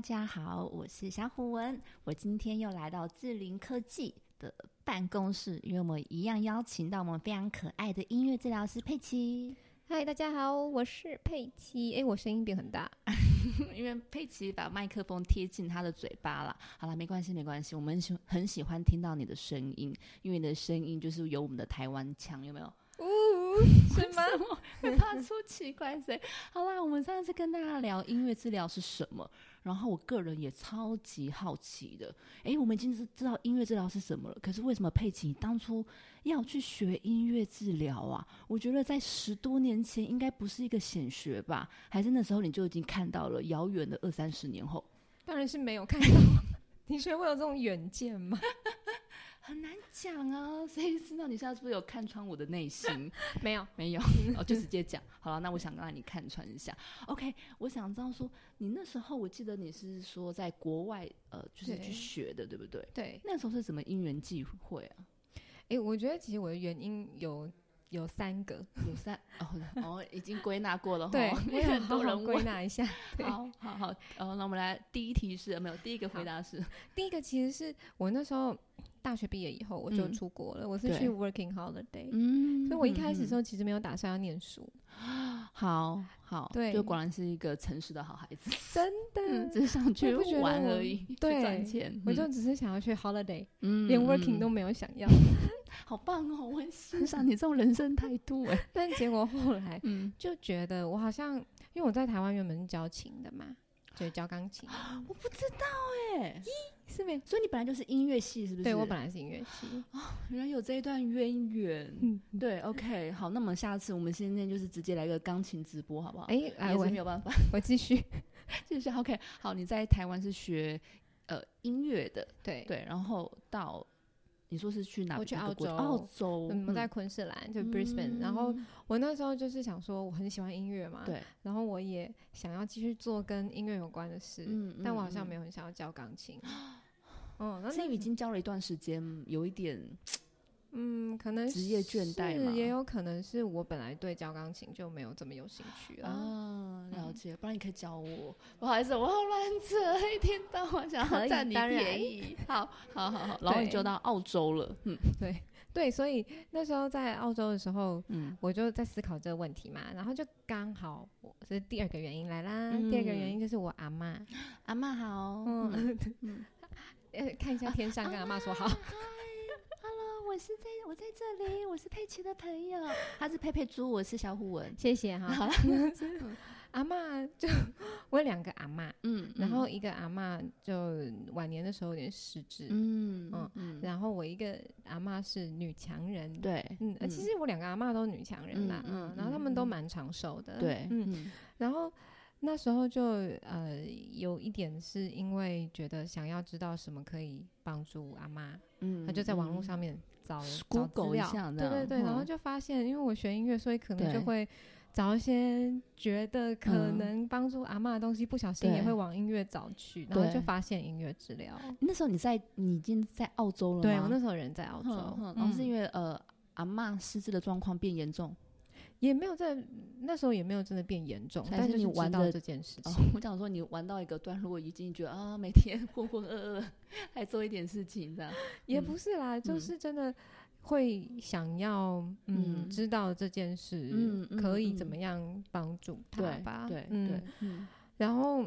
大家好，我是小虎文。我今天又来到智灵科技的办公室，因为我们一样邀请到我们非常可爱的音乐治疗师佩奇。嗨，大家好，我是佩奇。哎，我声音变很大，因为佩奇把麦克风贴近他的嘴巴了。好了，没关系，没关系，我们喜很喜欢听到你的声音，因为你的声音就是有我们的台湾腔，有没有？是吗？会发出奇怪声。好啦，我们上次跟大家聊音乐治疗是什么，然后我个人也超级好奇的。哎，我们已经是知道音乐治疗是什么了，可是为什么佩奇当初要去学音乐治疗啊？我觉得在十多年前应该不是一个显学吧？还是那时候你就已经看到了遥远的二三十年后？当然是没有看到。你觉得会有这种远见吗？很难讲啊，谁知道你现在是不是有看穿我的内心？没有，没有，哦，就直接讲好了。那我想让你看穿一下。OK，我想知道说，你那时候我记得你是说在国外呃，就是去学的，对不对？对，那时候是什么因缘际会啊？哎，我觉得其实我的原因有有三个，有三哦哦，已经归纳过了。对，很多人归纳一下。好好好，哦，那我们来第一题是没有，第一个回答是第一个，其实是我那时候。大学毕业以后我就出国了，我是去 working holiday，嗯，所以我一开始时候其实没有打算要念书，好好，对，就果然是一个诚实的好孩子，真的，只是想去玩而已，对，赚钱，我就只是想要去 holiday，嗯，连 working 都没有想要，好棒哦，我很欣赏你这种人生态度哎，但结果后来，嗯，就觉得我好像，因为我在台湾原本是教琴的嘛。对，教钢琴，我不知道哎，咦，是没？所以你本来就是音乐系，是不是？对我本来是音乐系啊，原来有这一段渊源。嗯，对，OK，好，那么下次我们现在就是直接来个钢琴直播，好不好？哎，哎，我没有办法，我继续，继续。OK，好，你在台湾是学呃音乐的，对对，然后到。你说是去哪？我去澳洲，澳洲，我们在昆士兰，就 Brisbane。然后我那时候就是想说，我很喜欢音乐嘛，对。然后我也想要继续做跟音乐有关的事，嗯但我好像没有很想要教钢琴。嗯，那你已经教了一段时间，有一点。嗯，可能职业倦怠嘛，也有可能是我本来对教钢琴就没有这么有兴趣啊。了解，不然你可以教我。不好意思，我好乱扯，一天到晚想要占你便宜。好，好，好，好，然后你就到澳洲了。嗯，对，对，所以那时候在澳洲的时候，嗯，我就在思考这个问题嘛，然后就刚好，这是第二个原因来啦。第二个原因就是我阿妈，阿妈好，嗯，嗯，看一下天上，跟阿妈说好。我是在我在这里，我是佩奇的朋友，他是佩佩猪，我是小虎文，谢谢哈。好了，阿妈就我有两个阿妈，嗯，然后一个阿妈就晚年的时候有点失智，嗯嗯嗯，然后我一个阿妈是女强人，对，嗯，其实我两个阿妈都是女强人啦，嗯，然后他们都蛮长寿的，对，嗯，然后那时候就呃有一点是因为觉得想要知道什么可以帮助阿妈，嗯，他就在网络上面。找找资料，对对对，然后就发现，因为我学音乐，所以可能就会找一些觉得可能帮助阿妈的东西，不小心也会往音乐找去，然后就发现音乐治疗。那时候你在，你已经在澳洲了，对我那时候人在澳洲，然后是因为呃阿妈失智的状况变严重。也没有在那时候也没有真的变严重，但是你玩到这件事情，我想说你玩到一个段落，已经觉得啊，每天 浑浑噩噩，还做一点事情这样，也不是啦，就是真的会想要嗯知道这件事，嗯可以怎么样帮助他吧，对对，然后。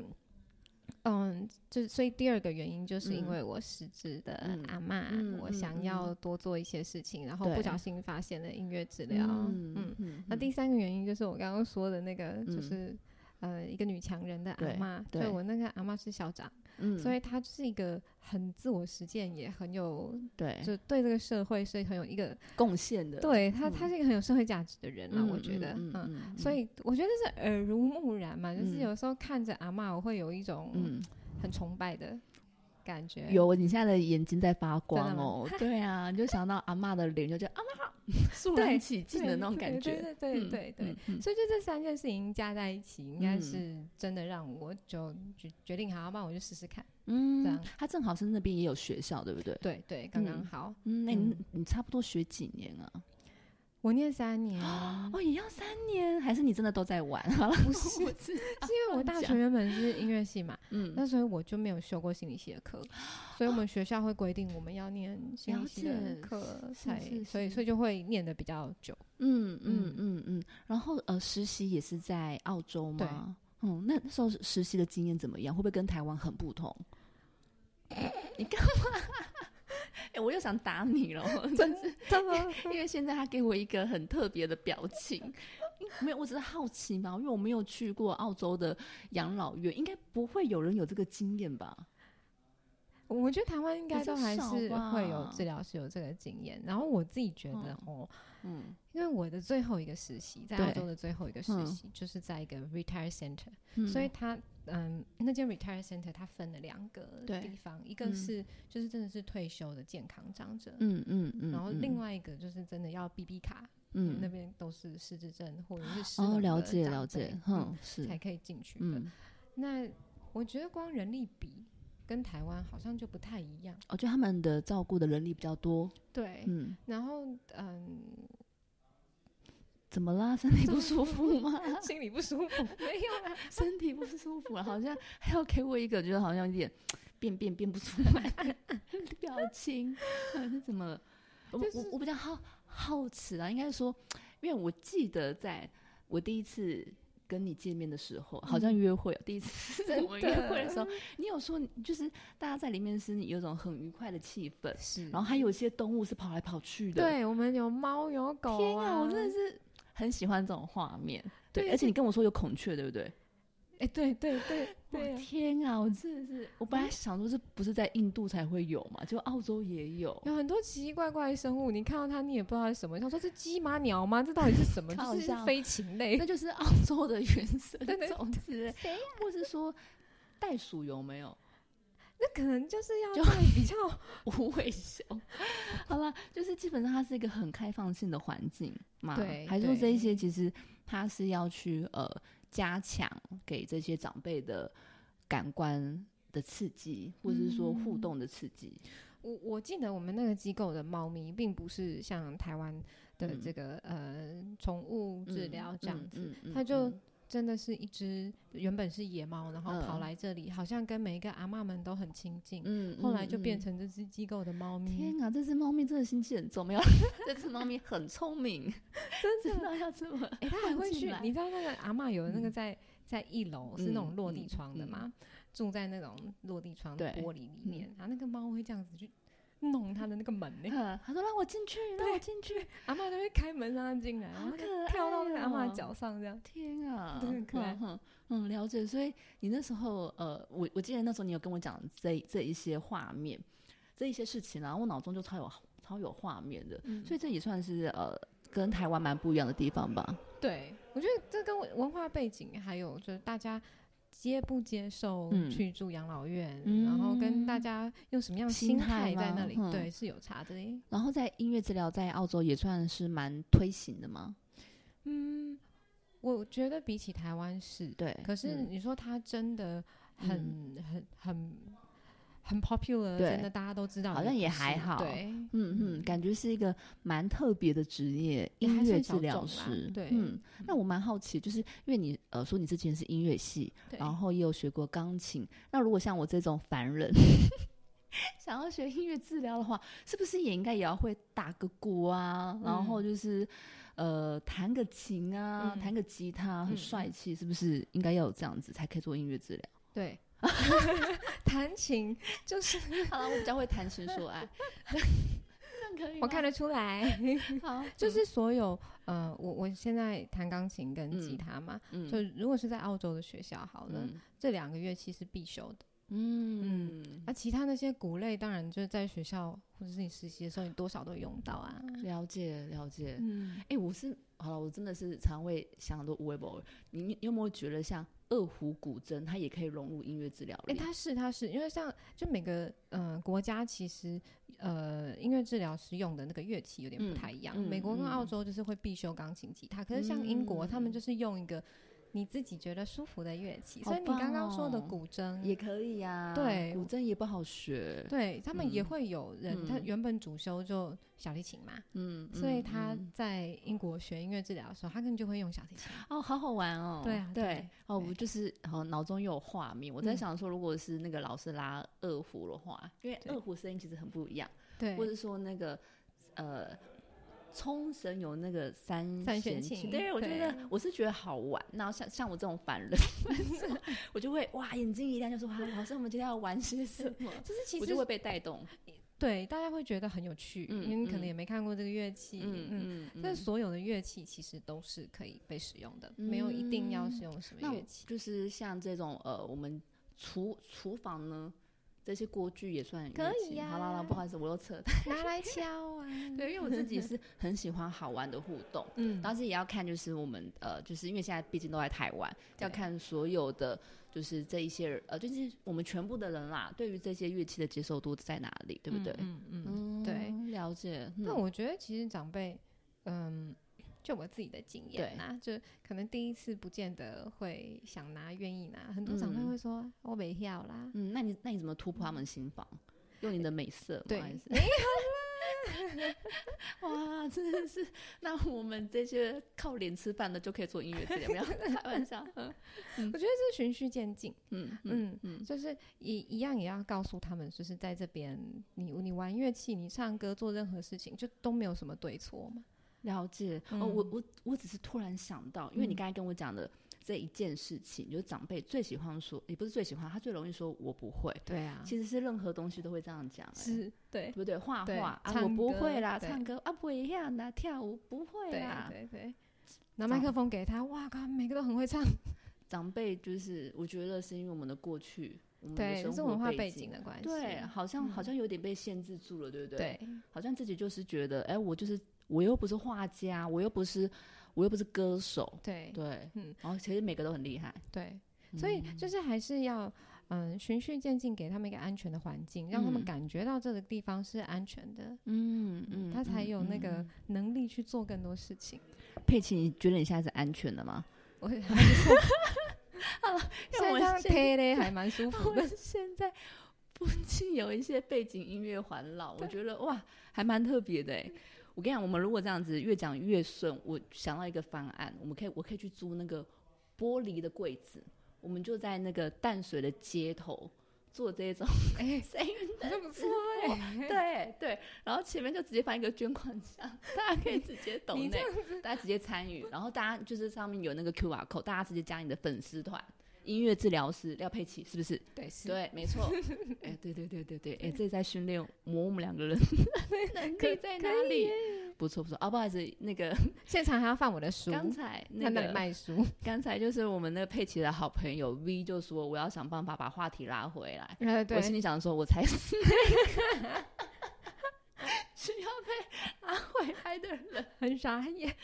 嗯，就所以第二个原因就是因为我失智的阿妈，我想要多做一些事情，然后不小心发现了音乐治疗。嗯嗯，那第三个原因就是我刚刚说的那个，就是呃一个女强人的阿妈，对我那个阿妈是校长。嗯，所以他是一个很自我实践，也很有对，就对这个社会是很有一个贡献的。对他，他是一个很有社会价值的人啊，我觉得，嗯，所以我觉得是耳濡目染嘛，就是有时候看着阿妈，我会有一种嗯很崇拜的。感觉有，你现在的眼睛在发光哦。对啊，你就想到阿妈的脸，就觉得阿妈好，肃然起敬的那种感觉。对对对对对，所以就这三件事情加在一起，应该是真的让我就决决定，好，那我就试试看。嗯，这样。他正好是那边也有学校，对不对？对对，刚刚好。嗯，那你你差不多学几年啊？我念三年哦，也要三年，还是你真的都在玩？好了，不 是，是因为我大学原本是音乐系嘛，嗯，那所以我就没有修过心理系的课，所以我们学校会规定我们要念心理系的课，才所以所以就会念的比较久。嗯嗯嗯嗯，然后呃，实习也是在澳洲吗？嗯，那时候实习的经验怎么样？会不会跟台湾很不同？你干嘛？哎，我又想打你了，真是，因为现在他给我一个很特别的表情，没有，我只是好奇嘛，因为我没有去过澳洲的养老院，应该不会有人有这个经验吧？我觉得台湾应该都还是会有治疗师有这个经验，然后我自己觉得哦，嗯，因为我的最后一个实习在澳洲的最后一个实习就是在一个 retire center，所以他。嗯，那间 retire center 它分了两个地方，一个是就是真的是退休的健康长者，嗯嗯嗯，然后另外一个就是真的要 B B 卡，嗯，那边都是失智症或者是失哦，了解了解，哼，是才可以进去的。那我觉得光人力比跟台湾好像就不太一样，我觉得他们的照顾的人力比较多，对，嗯，然后嗯。怎么啦？身体不舒服吗？心里不舒服？没有啊，身体不舒服了，好像还要给我一个觉得好像有点变变变不出来表情，是怎么？我我我比较好好奇啊，应该说，因为我记得在我第一次跟你见面的时候，好像约会，第一次我们约会的时候，你有说就是大家在里面是有种很愉快的气氛，是，然后还有一些动物是跑来跑去的，对我们有猫有狗，天啊，我真的是。很喜欢这种画面，对，而且你跟我说有孔雀，对不对？哎，对对对对！天啊，我真的是，我本来想说，是不是在印度才会有嘛？就澳洲也有，有很多奇奇怪怪的生物。你看到它，你也不知道是什么。他说是鸡吗？鸟吗？这到底是什么？就是飞禽类，那就是澳洲的原生种子。谁？或是说袋鼠有没有？那可能就是要比较 无尾熊。好了，就是基本上它是一个很开放性的环境嘛。对，还是说这一些其实它是要去呃加强给这些长辈的感官的刺激，或者是说互动的刺激。我我记得我们那个机构的猫咪，并不是像台湾的这个呃宠物治疗这样子，它就。真的是一只原本是野猫，然后跑来这里，好像跟每一个阿妈们都很亲近。嗯，后来就变成这只机构的猫咪。天啊，这只猫咪真的心机很重，没有？这只猫咪很聪明，真的要这么？哎，它还会去？你知道那个阿妈有那个在在一楼是那种落地窗的吗？住在那种落地窗的玻璃里面，然后那个猫会这样子去。弄他的那个门呢？他说让我进去，让我进去。阿妈都会开门让他进来，然后跳到那个阿妈脚上这样。天啊，很可爱。嗯，了解。所以你那时候，呃，我我记得那时候你有跟我讲这这一些画面，这一些事情，然后我脑中就超有超有画面的。所以这也算是呃跟台湾蛮不一样的地方吧。对，我觉得这跟文化背景还有就是大家。接不接受去住养老院，然后跟大家用什么样的心态在那里，对，是有差的。然后在音乐治疗在澳洲也算是蛮推行的吗？嗯，我觉得比起台湾是对，可是你说他真的很很很。很 popular，真的大家都知道，好像也还好。对，嗯嗯，感觉是一个蛮特别的职业，音乐治疗师。对，嗯，那我蛮好奇，就是因为你呃说你之前是音乐系，然后也有学过钢琴，那如果像我这种凡人 想要学音乐治疗的话，是不是也应该也要会打个鼓啊？然后就是呃弹个琴啊，弹个吉他，很帅气，是不是应该要有这样子才可以做音乐治疗？对。弹琴就是 好了，我比较会弹琴说爱，这样可以，我看得出来。好，就是所有呃，我我现在弹钢琴跟吉他嘛，就如果是在澳洲的学校，好了，这两个乐器是必修的。嗯嗯，那其他那些鼓类，当然就是在学校或者是你实习的时候，你多少都用到啊。了解了解。嗯，哎，我是好了，我真的是常会想很多微博。你你有没有觉得像？二胡古筝，它也可以融入音乐治疗里。哎，它是，它是，因为像就每个嗯国家其实呃音乐治疗师用的那个乐器有点不太一样。美国跟澳洲就是会必修钢琴、吉他，可是像英国他们就是用一个你自己觉得舒服的乐器。所以你刚刚说的古筝也可以呀，对，古筝也不好学。对他们也会有人，他原本主修就小提琴嘛，嗯，所以他在英国学音乐治疗的时候，他可能就会用小提琴。哦，好好玩哦。对啊，对，哦，我就是哦，脑中又有画面。我在想说，如果是那个老师拉二胡的话，因为二胡声音其实很不一样，对，或者说那个呃。冲绳有那个三三弦琴，对我觉得我是觉得好玩。然后像像我这种凡人，我就会哇眼睛一亮，就说：“老师，我们今天要玩些什么？” 就是其实我就会被带动。对，大家会觉得很有趣，因为你可能也没看过这个乐器。嗯嗯，但所有的乐器其实都是可以被使用的，没有一定要使用什么乐器。就是像这种呃，我们厨厨房呢。这些锅具也算可以呀。好啦啦，不好意思，我又扯。拿来敲啊。对，因为我自己是很喜欢好玩的互动，嗯，但是也要看，就是我们呃，就是因为现在毕竟都在台湾，要看所有的就是这一些呃，就是我们全部的人啦，对于这些乐器的接受度在哪里，对不对？嗯嗯，对，了解。那我觉得其实长辈，嗯。就我自己的经验啊，就可能第一次不见得会想拿、愿意拿，很多长辈会说我没要啦。嗯，那你那你怎么突破他们心房？用你的美色？对，没有啦。哇，真的是，那我们这些靠脸吃饭的就可以做音乐治疗？开玩笑。嗯，我觉得是循序渐进。嗯嗯嗯，就是一一样也要告诉他们，就是在这边，你你玩乐器，你唱歌，做任何事情，就都没有什么对错嘛。了解哦，我我我只是突然想到，因为你刚才跟我讲的这一件事情，就是长辈最喜欢说，也不是最喜欢，他最容易说我不会。对啊，其实是任何东西都会这样讲，是对，对不对？画画啊，我不会啦，唱歌啊，不一样的，跳舞不会啦，对对。拿麦克风给他，哇靠，每个都很会唱。长辈就是，我觉得是因为我们的过去，我们的生活背景的关系，对，好像好像有点被限制住了，对不对？对，好像自己就是觉得，哎，我就是。我又不是画家，我又不是，我又不是歌手，对对，嗯，然后其实每个都很厉害，对，所以就是还是要嗯循序渐进，给他们一个安全的环境，让他们感觉到这个地方是安全的，嗯嗯，他才有那个能力去做更多事情。佩奇，你觉得你现在是安全的吗？我还不错，好了，现在 贴嘞还蛮舒服的。现在不仅有一些背景音乐环绕，我觉得哇，还蛮特别的哎。我跟你讲，我们如果这样子越讲越顺，我想到一个方案，我们可以，我可以去租那个玻璃的柜子，我们就在那个淡水的街头做这种，哎，声音的不错哎，对对，然后前面就直接放一个捐款箱，大家可以直接 懂内，大家直接参与，然后大家就是上面有那个 Q R code，大家直接加你的粉丝团。音乐治疗师廖佩琪是不是？对，是，对，没错。哎，对对对对对，哎，这在训练磨我们两个人能力在哪里？不错不错啊，不好意思，那个 现场还要放我的书。刚才那个卖书，刚才就是我们那个佩奇的好朋友 V 就说我要想办法把话题拉回来。对，我心里想说，我才是需要被拉回来的人，很傻眼，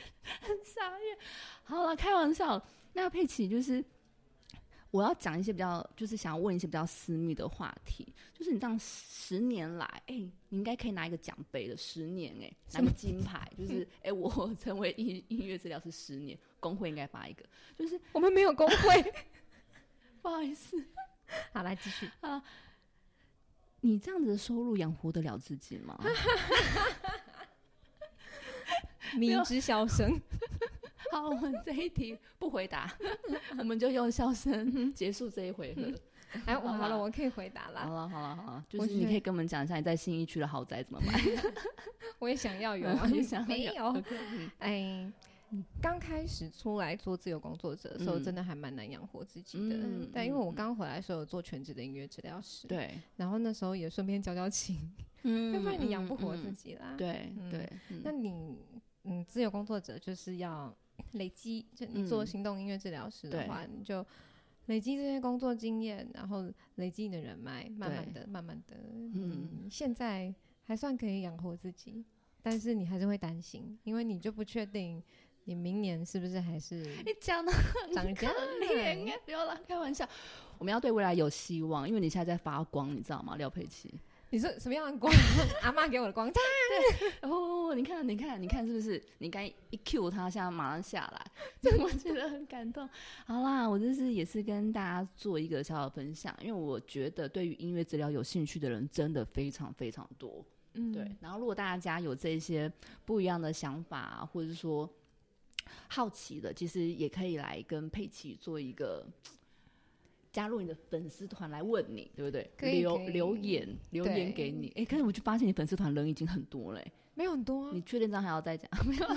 很傻眼。好了，开玩笑，那佩奇就是。我要讲一些比较，就是想要问一些比较私密的话题。就是你这样十年来，哎，你应该可以拿一个奖杯的十年，哎，拿个金牌。就是，哎，我成为音音乐治疗师十年，工会应该发一个。就是我们没有工会，不好意思。好，来继续啊。你这样子的收入养活得了自己吗？迷之笑声。好，我们这一题不回答，我们就用笑声结束这一回合。哎，我好了，我可以回答了。好了，好了，好了，就是你可以跟我们讲一下你在新一区的豪宅怎么买。我也想要有啊，你想没有？哎，刚开始出来做自由工作者的时候，真的还蛮难养活自己的。但因为我刚回来的时候有做全职的音乐治疗师，对，然后那时候也顺便教教琴，嗯，要不然你养不活自己啦。对对，那你嗯，自由工作者就是要。累积，就你做行动音乐治疗师的话，你就累积这些工作经验，然后累积你的人脉，慢慢的、慢慢的，嗯，现在还算可以养活自己，但是你还是会担心，因为你就不确定你明年是不是还是你讲的长这样不要乱，开玩笑，我们要对未来有希望，因为你现在在发光，你知道吗，廖佩琪？你说什么样的光？阿妈给我的光。对，哦，你看，你看，你看，是不是？你刚一 Q 他，现在马上下来，我觉得很感动。好啦，我这是也是跟大家做一个小小分享，因为我觉得对于音乐治疗有兴趣的人真的非常非常多。嗯，对。然后，如果大家有这些不一样的想法，或者说好奇的，其实也可以来跟佩奇做一个。加入你的粉丝团来问你，对不对？留留言留言给你。哎，可是我就发现你粉丝团人已经很多嘞，没有很多。你确定这样还要再讲？没有。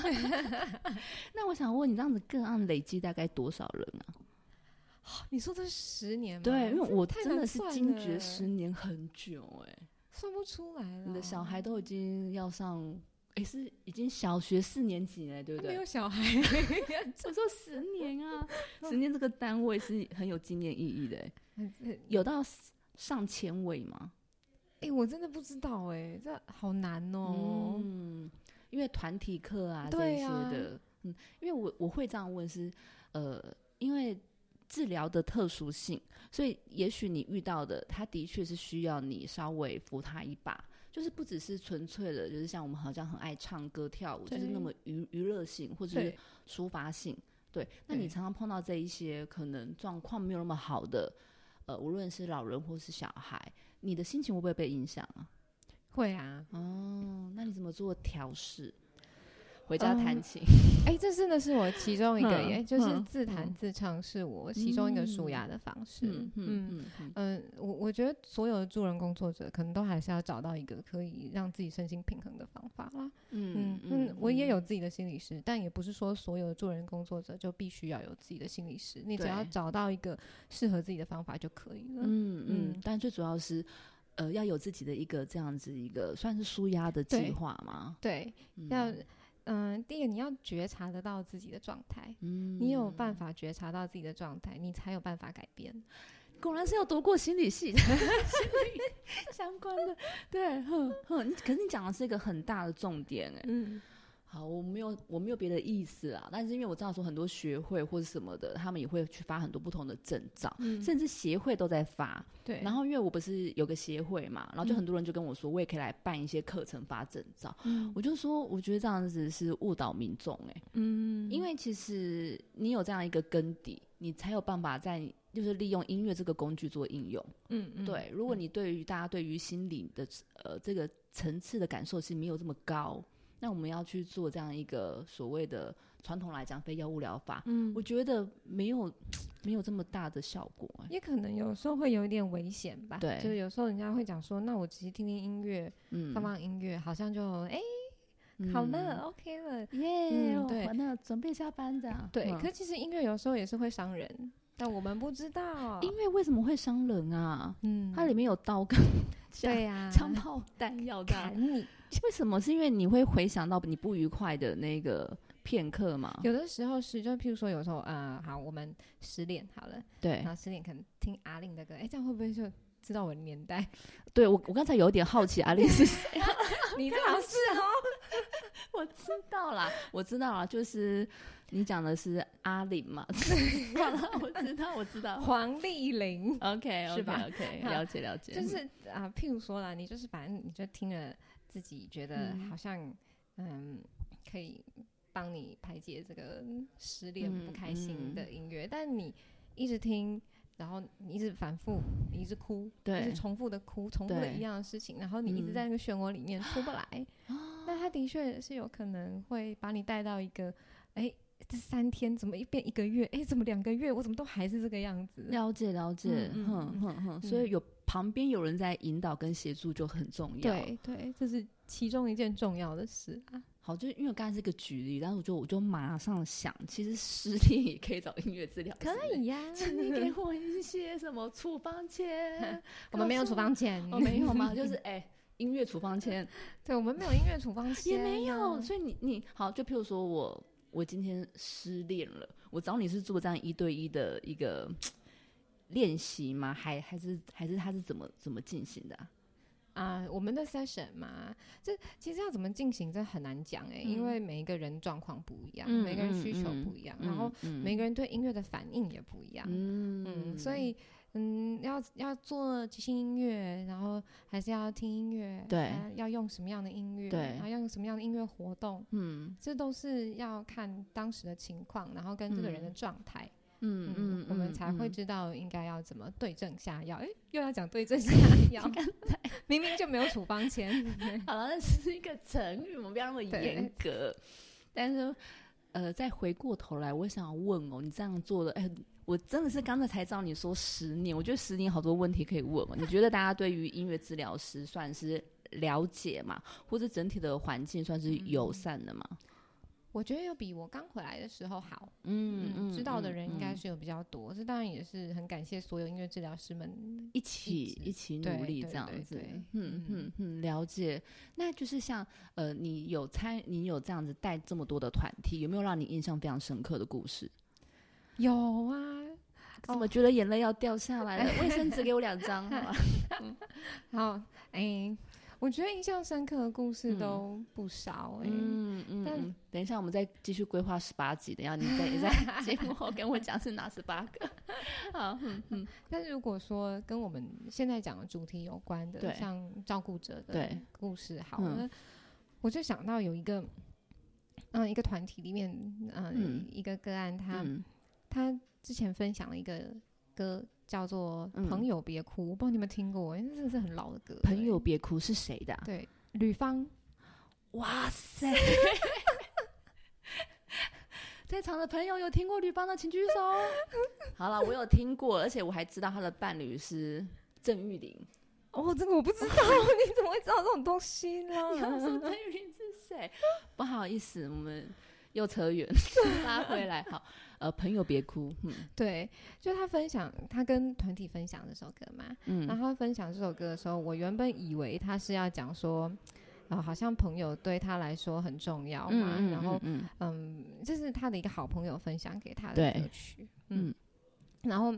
那我想问你，这样子个案累积大概多少人啊？你说这是十年吗？对，因为我真的是惊觉十年很久，哎，算不出来了。你的小孩都已经要上。哎，是已经小学四年级了，对不对？没有小孩，我说十年啊，十年这个单位是很有纪念意义的。有到上千位吗？哎，我真的不知道，哎，这好难哦。嗯，因为团体课啊这些的，嗯，因为我我会这样问是，呃，因为治疗的特殊性，所以也许你遇到的，他的确是需要你稍微扶他一把。就是不只是纯粹的，就是像我们好像很爱唱歌跳舞，就是那么娱娱乐性或者是抒发性。对，那你常常碰到这一些可能状况没有那么好的，呃，无论是老人或是小孩，你的心情会不会被影响啊？会啊。哦，那你怎么做调试？回家弹琴，哎，这真的是我其中一个耶，就是自弹自唱是我其中一个舒压的方式。嗯嗯嗯，我我觉得所有的助人工作者可能都还是要找到一个可以让自己身心平衡的方法啦。嗯嗯，我也有自己的心理师，但也不是说所有的助人工作者就必须要有自己的心理师，你只要找到一个适合自己的方法就可以了。嗯嗯，但最主要是，呃，要有自己的一个这样子一个算是舒压的计划吗？对，要。嗯，第一个你要觉察得到自己的状态，嗯，你有办法觉察到自己的状态，你才有办法改变。果然是要读过心理系，心理相关的，对，哼哼。可是你讲的是一个很大的重点，哎，嗯。好，我没有我没有别的意思啊，但是因为我知道说很多学会或者什么的，他们也会去发很多不同的证照，甚至协会都在发。对，然后因为我不是有个协会嘛，然后就很多人就跟我说，我也可以来办一些课程发证照。嗯，我就说我觉得这样子是误导民众哎，嗯，因为其实你有这样一个根底，你才有办法在就是利用音乐这个工具做应用。嗯嗯，对，如果你对于大家对于心理的呃这个层次的感受是没有这么高。那我们要去做这样一个所谓的传统来讲非药物疗法，嗯，我觉得没有没有这么大的效果，也可能有时候会有一点危险吧。对，就是有时候人家会讲说，那我只是听听音乐，嗯，放放音乐，好像就哎，好了，OK 了，耶，对，那准备下班这样。对，可其实音乐有时候也是会伤人，但我们不知道音乐为什么会伤人啊？嗯，它里面有刀跟对呀，枪炮弹药砍你。为什么？是因为你会回想到你不愉快的那个片刻吗？有的时候是，就譬如说，有时候，呃，好，我们失恋好了，对，然后失恋可能听阿令的歌，哎，这样会不会就知道我的年代？对我，我刚才有点好奇阿令是谁？你这样是哦，我知道啦，我知道啦，就是你讲的是阿玲嘛？好了，我知道，我知道，黄丽玲，OK，是吧？OK，了解了解，就是啊，譬如说啦，你就是反正你就听了。自己觉得好像嗯可以帮你排解这个失恋不开心的音乐，但你一直听，然后你一直反复，你一直哭，对，一直重复的哭，重复的一样的事情，然后你一直在那个漩涡里面出不来，那他的确是有可能会把你带到一个，哎，这三天怎么一变一个月？哎，怎么两个月？我怎么都还是这个样子？了解了解，哼哼哼，所以有。旁边有人在引导跟协助就很重要。对对，这是其中一件重要的事啊。好，就是因为刚才是个举例，但是我就我就马上想，其实失恋也可以找音乐治疗。可以呀，请你给我一些什么处方签？我们没有处方签，哦，没有吗？就是哎，音乐处方签。对，我们没有音乐处方签，也没有。所以你你好，就譬如说我我今天失恋了，我找你是做这样一对一的一个。练习吗？还还是还是他是怎么怎么进行的？啊？我们的 session 嘛，这其实要怎么进行，这很难讲哎，因为每一个人状况不一样，每个人需求不一样，然后每个人对音乐的反应也不一样，嗯，所以嗯，要要做即兴音乐，然后还是要听音乐，对，要用什么样的音乐，对，然后要用什么样的音乐活动，嗯，这都是要看当时的情况，然后跟这个人的状态，嗯嗯，我们才会知道应该要怎么对症下药。哎，又要讲对症下药，明明就没有处方签。好了，那是一个成语，我们不要那么严格。但是，呃，再回过头来，我想要问哦，你这样做的，哎。我真的是刚才才知道你说十年，我觉得十年好多问题可以问哦。你觉得大家对于音乐治疗师算是了解吗？或者整体的环境算是友善的吗？我觉得有比我刚回来的时候好。嗯嗯，知道的人应该是有比较多。这当然也是很感谢所有音乐治疗师们一起一起努力这样子。嗯嗯嗯，了解。那就是像呃，你有参，你有这样子带这么多的团体，有没有让你印象非常深刻的故事？有啊，怎么觉得眼泪要掉下来了？卫生纸给我两张，好吗？好，哎，我觉得印象深刻的故事都不少，哎，嗯嗯。但等一下，我们再继续规划十八集，等下你等一下 节目后跟我讲是哪十八个。好，嗯嗯。但是如果说跟我们现在讲的主题有关的，像照顾者的故事，好了，我就想到有一个，嗯，一个团体里面，嗯，一个个案，他。他之前分享了一个歌，叫做《朋友别哭》，我不知道你们听过，因为这是很老的歌。朋友别哭是谁的？对，吕方。哇塞！在场的朋友有听过吕方的，请举手。好了，我有听过，而且我还知道他的伴侣是郑玉玲。哦，这个我不知道，你怎么会知道这种东西呢？你说郑玉玲是谁？不好意思，我们又扯远，拉回来好。呃，朋友别哭。嗯，对，就他分享，他跟团体分享这首歌嘛。嗯，然后他分享这首歌的时候，我原本以为他是要讲说，啊，好像朋友对他来说很重要嘛。嗯然后，嗯，这是他的一个好朋友分享给他的歌曲。嗯。然后，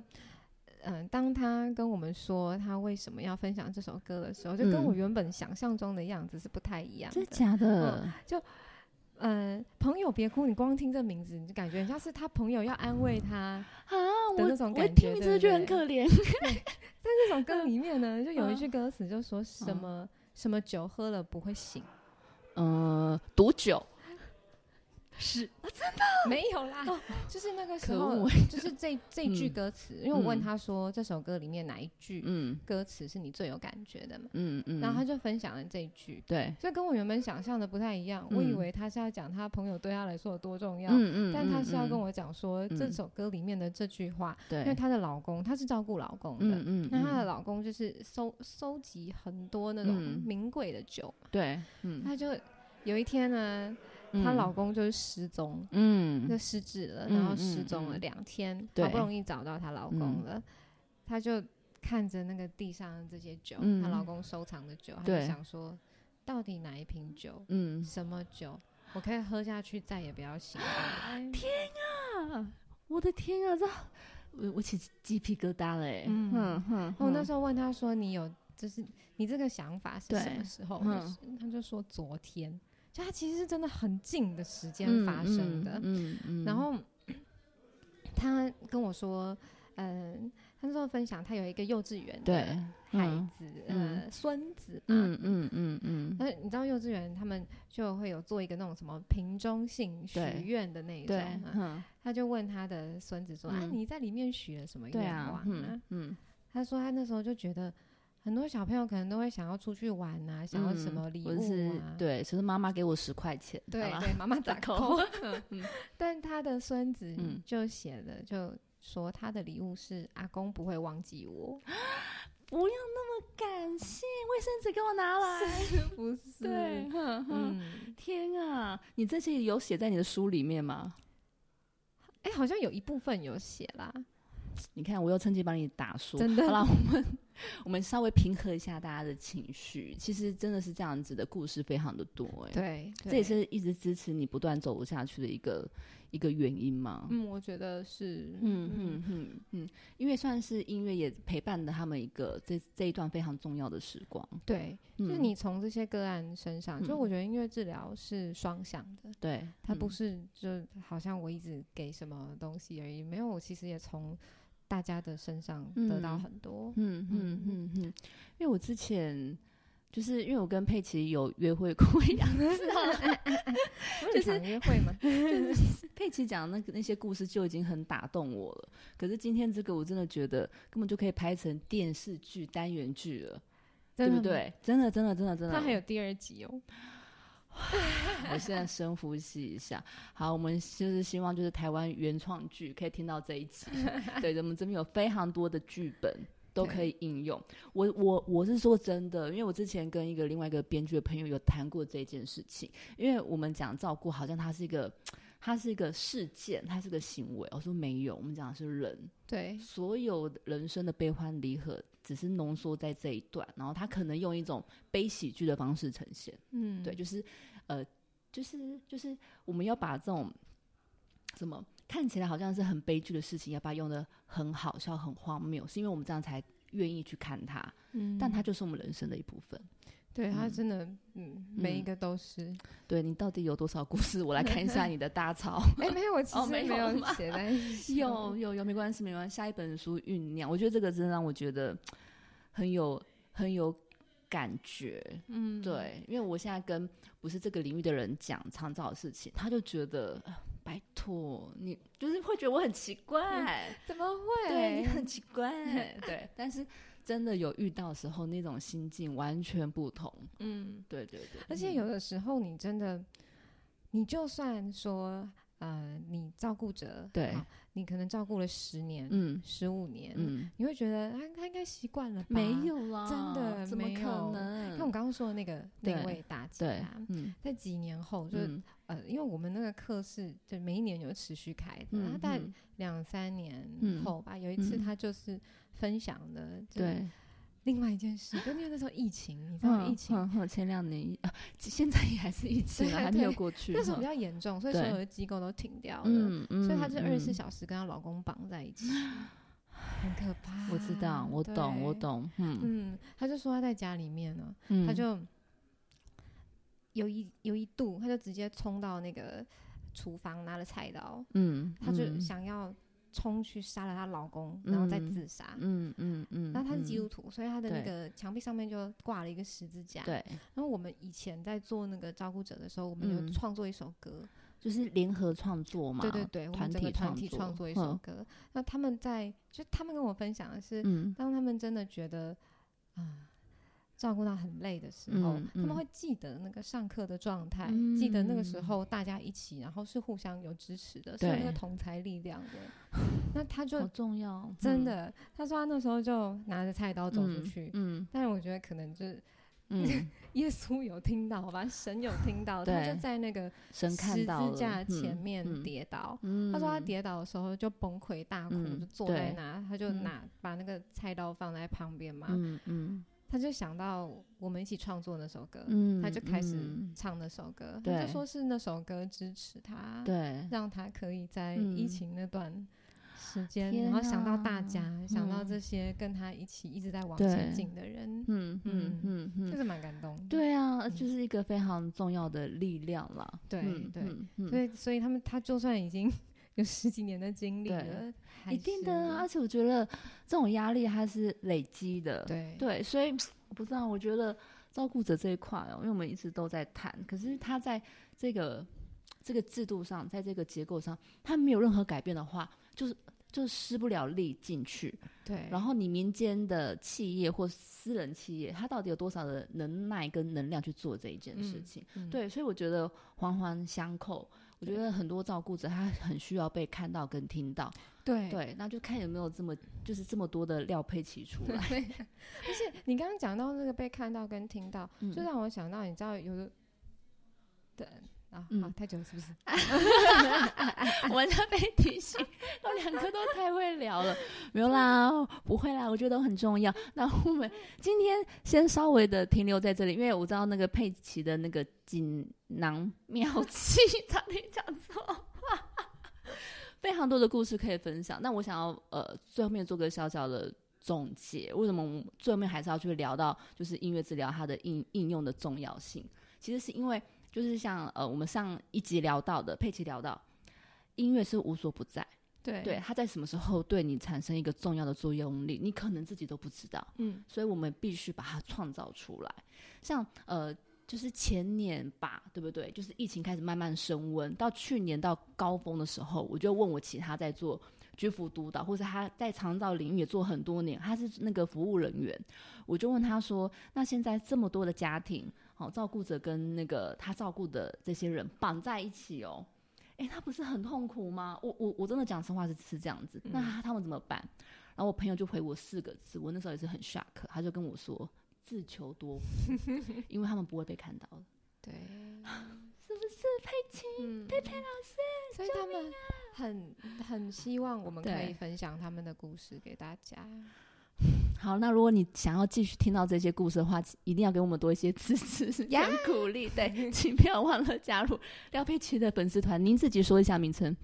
嗯，当他跟我们说他为什么要分享这首歌的时候，就跟我原本想象中的样子是不太一样的。真的假的？就。嗯，朋友别哭，你光听这名字，你就感觉像是他朋友要安慰他啊的那种感觉，听名字就很可怜。在这首歌里面呢，就有一句歌词就说什么什么酒喝了不会醒，嗯，毒酒。是。啊，真的？没有啦，就是那个时候，就是这这 句歌词，因为我问他说这首歌里面哪一句嗯。歌词是你最有感觉的嘛，嗯嗯，然后他就分享了这一句，对，所以跟我原本想象的不太一样，我以为他是要讲他朋友对他来说有多重要，嗯嗯，但他是要跟我讲说这首歌里面的这句话，对，因为她的老公他是照顾老公的，嗯嗯，那她的老公就是收收集很多那种名贵的酒，对，嗯，他就有一天呢。她老公就是失踪，嗯，就失智了，然后失踪了两天，好不容易找到她老公了，她就看着那个地上这些酒，她老公收藏的酒，她就想说，到底哪一瓶酒，嗯，什么酒，我可以喝下去，再也不要醒来。天啊，我的天啊，这我我起鸡皮疙瘩了哎，嗯。哼，我那时候问他说，你有就是你这个想法是什么时候？他就说昨天。就他其实是真的很近的时间发生的，嗯嗯，然后 他跟我说，嗯，他那时候分享他有一个幼稚园的孩子，呃，孙子嘛，嗯嗯嗯嗯，那你知道幼稚园他们就会有做一个那种什么瓶中信许愿的那一种，嗯，他就问他的孙子说，啊，你在里面许了什么愿望啊？嗯，他说他那时候就觉得。很多小朋友可能都会想要出去玩啊，想要什么礼物啊？对，其实妈妈给我十块钱，对对，妈妈打扣。但他的孙子就写了，就说他的礼物是阿公不会忘记我，不要那么感性，卫生纸给我拿来，不是？对，天啊，你这些有写在你的书里面吗？哎，好像有一部分有写啦。你看，我又趁机帮你打书。真的，好了，我们我们稍微平和一下大家的情绪。其实真的是这样子的故事非常的多，哎，对，这也是一直支持你不断走下去的一个。一个原因嘛？嗯，我觉得是，嗯嗯嗯嗯，因为算是音乐也陪伴了他们一个这这一段非常重要的时光。对，就是你从这些个案身上，就我觉得音乐治疗是双向的，对，它不是就好像我一直给什么东西而已，没有，我其实也从。大家的身上得到很多。嗯嗯嗯嗯，因为我之前就是因为我跟佩奇有约会过一样，就是约会嘛。就是佩奇讲那个那些故事就已经很打动我了。可是今天这个我真的觉得根本就可以拍成电视剧单元剧了，对不对？真的真的真的真的，它还有第二集哦。我现在深呼吸一下。好，我们就是希望就是台湾原创剧可以听到这一集。对，我们这边有非常多的剧本都可以应用。我我我是说真的，因为我之前跟一个另外一个编剧的朋友有谈过这件事情。因为我们讲照顾，好像它是一个，它是一个事件，它是个行为。我说没有，我们讲的是人。对，所有人生的悲欢离合。只是浓缩在这一段，然后他可能用一种悲喜剧的方式呈现。嗯，对，就是，呃，就是就是我们要把这种什么看起来好像是很悲剧的事情，要把它用的很好笑、很荒谬，是因为我们这样才愿意去看它。嗯，但它就是我们人生的一部分。对，他真的，嗯，每一个都是。对你到底有多少故事？我来看一下你的大草。哎，没有，我其实没有写在。有有有，没关系，没关系。下一本书酝酿，我觉得这个真的让我觉得很有很有感觉。嗯，对，因为我现在跟不是这个领域的人讲创造的事情，他就觉得拜托你，就是会觉得我很奇怪，怎么会？对你很奇怪，对，但是。真的有遇到时候，那种心境完全不同。嗯，对对对。而且有的时候，你真的，你就算说，呃，你照顾者，对，你可能照顾了十年，嗯，十五年，嗯，你会觉得他他应该习惯了，没有啦，真的怎么可能？像我刚刚说的那个定位打击啊，嗯，在几年后，就是呃，因为我们那个课是就每一年有持续开的，大概两三年后吧，有一次他就是。分享的对，另外一件事，就因为那时候疫情，你知道疫情，前两年啊，现在也还是疫情，还没有过去。那时候比较严重，所以所有的机构都停掉了，嗯嗯，所以她就二十四小时跟她老公绑在一起，很可怕。我知道，我懂，我懂，嗯嗯，他就说他在家里面呢，他就有一有一度，他就直接冲到那个厨房拿了菜刀，嗯，他就想要。冲去杀了她老公，然后再自杀。嗯嗯嗯。然后他是基督徒，所以他的那个墙壁上面就挂了一个十字架。对。然后我们以前在做那个照顾者的时候，我们就创作一首歌，就是联合创作嘛。对对对，团体团体创作一首歌。那他们在，就他们跟我分享的是，当他们真的觉得啊。照顾到很累的时候，他们会记得那个上课的状态，记得那个时候大家一起，然后是互相有支持的，是有那个同才力量的。那他就好重要，真的。他说他那时候就拿着菜刀走出去，嗯，但是我觉得可能就是，嗯，耶稣有听到吧，神有听到，他就在那个十字架前面跌倒。他说他跌倒的时候就崩溃大哭，就坐在那，他就拿把那个菜刀放在旁边嘛，嗯嗯。他就想到我们一起创作那首歌，他就开始唱那首歌。他就说是那首歌支持他，对，让他可以在疫情那段时间，然后想到大家，想到这些跟他一起一直在往前进的人，嗯嗯嗯，就是蛮感动。对啊，就是一个非常重要的力量了。对。对，所以所以他们他就算已经有十几年的经历了。一定的，而且我觉得这种压力它是累积的，对对，所以我不知道，我觉得照顾者这一块哦，因为我们一直都在谈，可是他在这个这个制度上，在这个结构上，他没有任何改变的话，就是就施不了力进去，对。然后你民间的企业或私人企业，他到底有多少的能耐跟能量去做这一件事情？对，所以我觉得环环相扣。我觉得很多照顾者他很需要被看到跟听到。对对，那就看有没有这么就是这么多的料配齐出来。而且你刚刚讲到那个被看到跟听到，就让我想到，你知道有的，对啊，嗯太久了是不是？我就被提醒，我两个都太会聊了，没有啦，不会啦，我觉得都很重要。那我们今天先稍微的停留在这里，因为我知道那个佩奇的那个锦囊妙计，差点讲错。非常多的故事可以分享，那我想要呃最后面做个小小的总结。为什么我们最后面还是要去聊到就是音乐治疗它的应应用的重要性？其实是因为就是像呃我们上一集聊到的佩奇聊到，音乐是无所不在，对对，它在什么时候对你产生一个重要的作用力，你可能自己都不知道。嗯，所以我们必须把它创造出来。像呃，就是前年吧，对不对？就是疫情开始慢慢升温，到去年到高峰的时候，我就问我其他在做居服督导，或者他在长照领域也做很多年，他是那个服务人员，我就问他说：“那现在这么多的家庭，好照顾者跟那个他照顾的这些人绑在一起哦。”哎，他不是很痛苦吗？我我我真的讲实话是是这样子，那他们怎么办？然后我朋友就回我四个字，我那时候也是很 shock，他就跟我说自求多福，因为他们不会被看到的。对，是不是佩琴、佩佩老师？所以他们很很希望我们可以分享他们的故事给大家。好，那如果你想要继续听到这些故事的话，一定要给我们多一些支持 跟鼓励。对，请不要忘了加入廖佩琪的粉丝团。您自己说一下名称，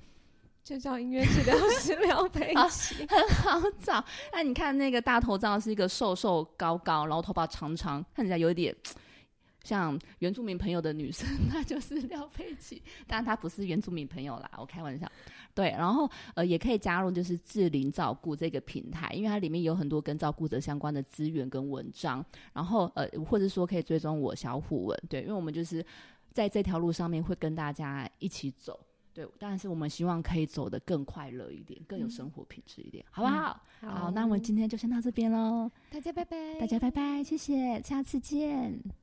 就叫音乐治疗师廖 佩琪，很好找。那你看那个大头照是一个瘦瘦高高，然后头发长长，看起来有点像原住民朋友的女生，那就是廖佩琪。但她不是原住民朋友啦，我开玩笑。对，然后呃，也可以加入就是智龄照顾这个平台，因为它里面有很多跟照顾者相关的资源跟文章。然后呃，或者说可以追踪我小虎文，对，因为我们就是在这条路上面会跟大家一起走。对，但是我们希望可以走得更快乐一点，更有生活品质一点，好不好？好，那我们今天就先到这边喽。大家拜拜，大家拜拜，谢谢，下次见。